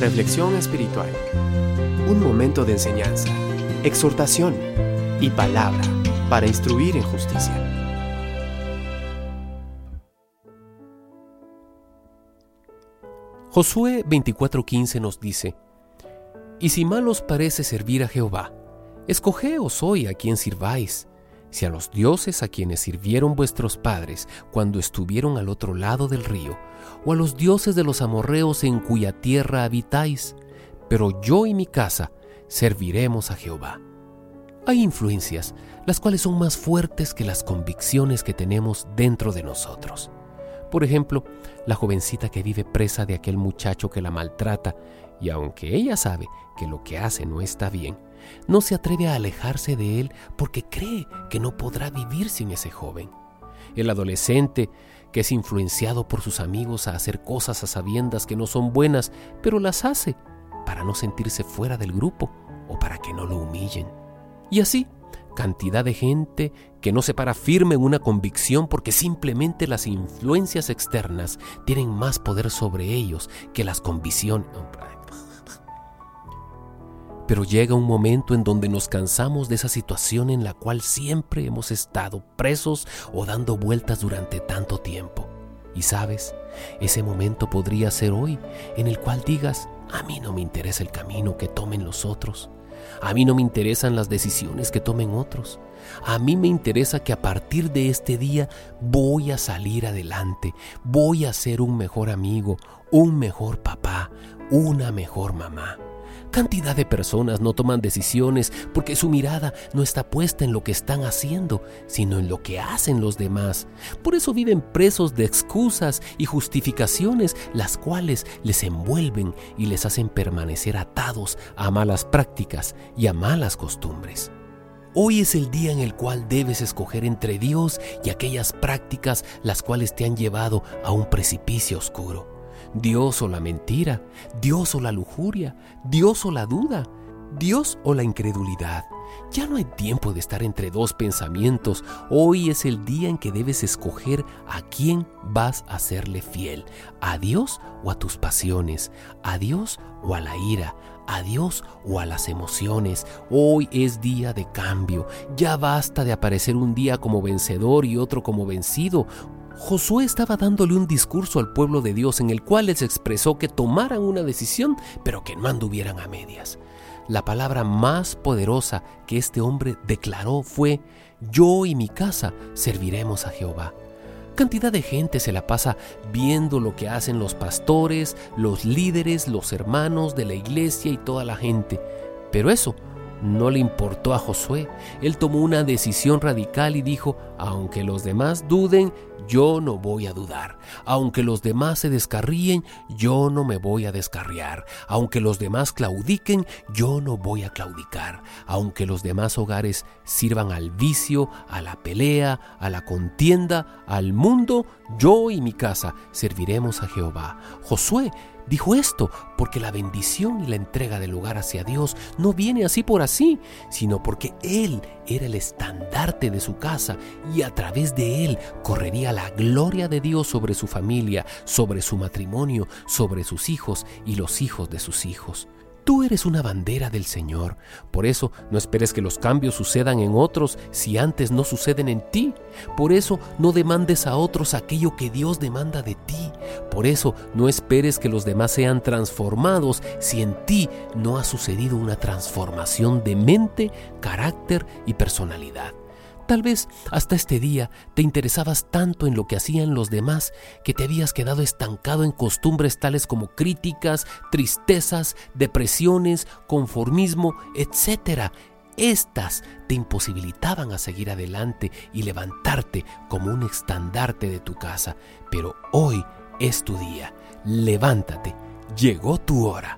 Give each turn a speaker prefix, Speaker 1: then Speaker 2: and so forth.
Speaker 1: Reflexión espiritual. Un momento de enseñanza, exhortación y palabra para instruir en justicia.
Speaker 2: Josué 24:15 nos dice, Y si mal os parece servir a Jehová, escogeos hoy a quien sirváis, si a los dioses a quienes sirvieron vuestros padres cuando estuvieron al otro lado del río, o a los dioses de los amorreos en cuya tierra habitáis, pero yo y mi casa serviremos a Jehová. Hay influencias, las cuales son más fuertes que las convicciones que tenemos dentro de nosotros. Por ejemplo, la jovencita que vive presa de aquel muchacho que la maltrata, y aunque ella sabe que lo que hace no está bien, no se atreve a alejarse de él porque cree que no podrá vivir sin ese joven. El adolescente que es influenciado por sus amigos a hacer cosas a sabiendas que no son buenas, pero las hace para no sentirse fuera del grupo o para que no lo humillen. Y así, cantidad de gente que no se para firme en una convicción porque simplemente las influencias externas tienen más poder sobre ellos que las convicciones. Pero llega un momento en donde nos cansamos de esa situación en la cual siempre hemos estado presos o dando vueltas durante tanto tiempo. Y sabes, ese momento podría ser hoy en el cual digas, a mí no me interesa el camino que tomen los otros. A mí no me interesan las decisiones que tomen otros. A mí me interesa que a partir de este día voy a salir adelante, voy a ser un mejor amigo, un mejor papá, una mejor mamá. Cantidad de personas no toman decisiones porque su mirada no está puesta en lo que están haciendo, sino en lo que hacen los demás. Por eso viven presos de excusas y justificaciones, las cuales les envuelven y les hacen permanecer atados a malas prácticas y a malas costumbres. Hoy es el día en el cual debes escoger entre Dios y aquellas prácticas las cuales te han llevado a un precipicio oscuro. Dios o la mentira, Dios o la lujuria, Dios o la duda, Dios o la incredulidad. Ya no hay tiempo de estar entre dos pensamientos. Hoy es el día en que debes escoger a quién vas a serle fiel, a Dios o a tus pasiones, a Dios o a la ira, a Dios o a las emociones. Hoy es día de cambio. Ya basta de aparecer un día como vencedor y otro como vencido. Josué estaba dándole un discurso al pueblo de Dios en el cual les expresó que tomaran una decisión, pero que no anduvieran a medias. La palabra más poderosa que este hombre declaró fue, yo y mi casa serviremos a Jehová. Cantidad de gente se la pasa viendo lo que hacen los pastores, los líderes, los hermanos de la iglesia y toda la gente. Pero eso no le importó a Josué. Él tomó una decisión radical y dijo, aunque los demás duden, yo no voy a dudar. Aunque los demás se descarríen, yo no me voy a descarriar. Aunque los demás claudiquen, yo no voy a claudicar. Aunque los demás hogares sirvan al vicio, a la pelea, a la contienda, al mundo, yo y mi casa serviremos a Jehová. Josué Dijo esto porque la bendición y la entrega del lugar hacia Dios no viene así por así, sino porque Él era el estandarte de su casa y a través de Él correría la gloria de Dios sobre su familia, sobre su matrimonio, sobre sus hijos y los hijos de sus hijos. Tú eres una bandera del Señor. Por eso no esperes que los cambios sucedan en otros si antes no suceden en ti. Por eso no demandes a otros aquello que Dios demanda de ti. Por eso no esperes que los demás sean transformados si en ti no ha sucedido una transformación de mente, carácter y personalidad. Tal vez hasta este día te interesabas tanto en lo que hacían los demás que te habías quedado estancado en costumbres tales como críticas, tristezas, depresiones, conformismo, etc. Estas te imposibilitaban a seguir adelante y levantarte como un estandarte de tu casa. Pero hoy es tu día. Levántate. Llegó tu hora.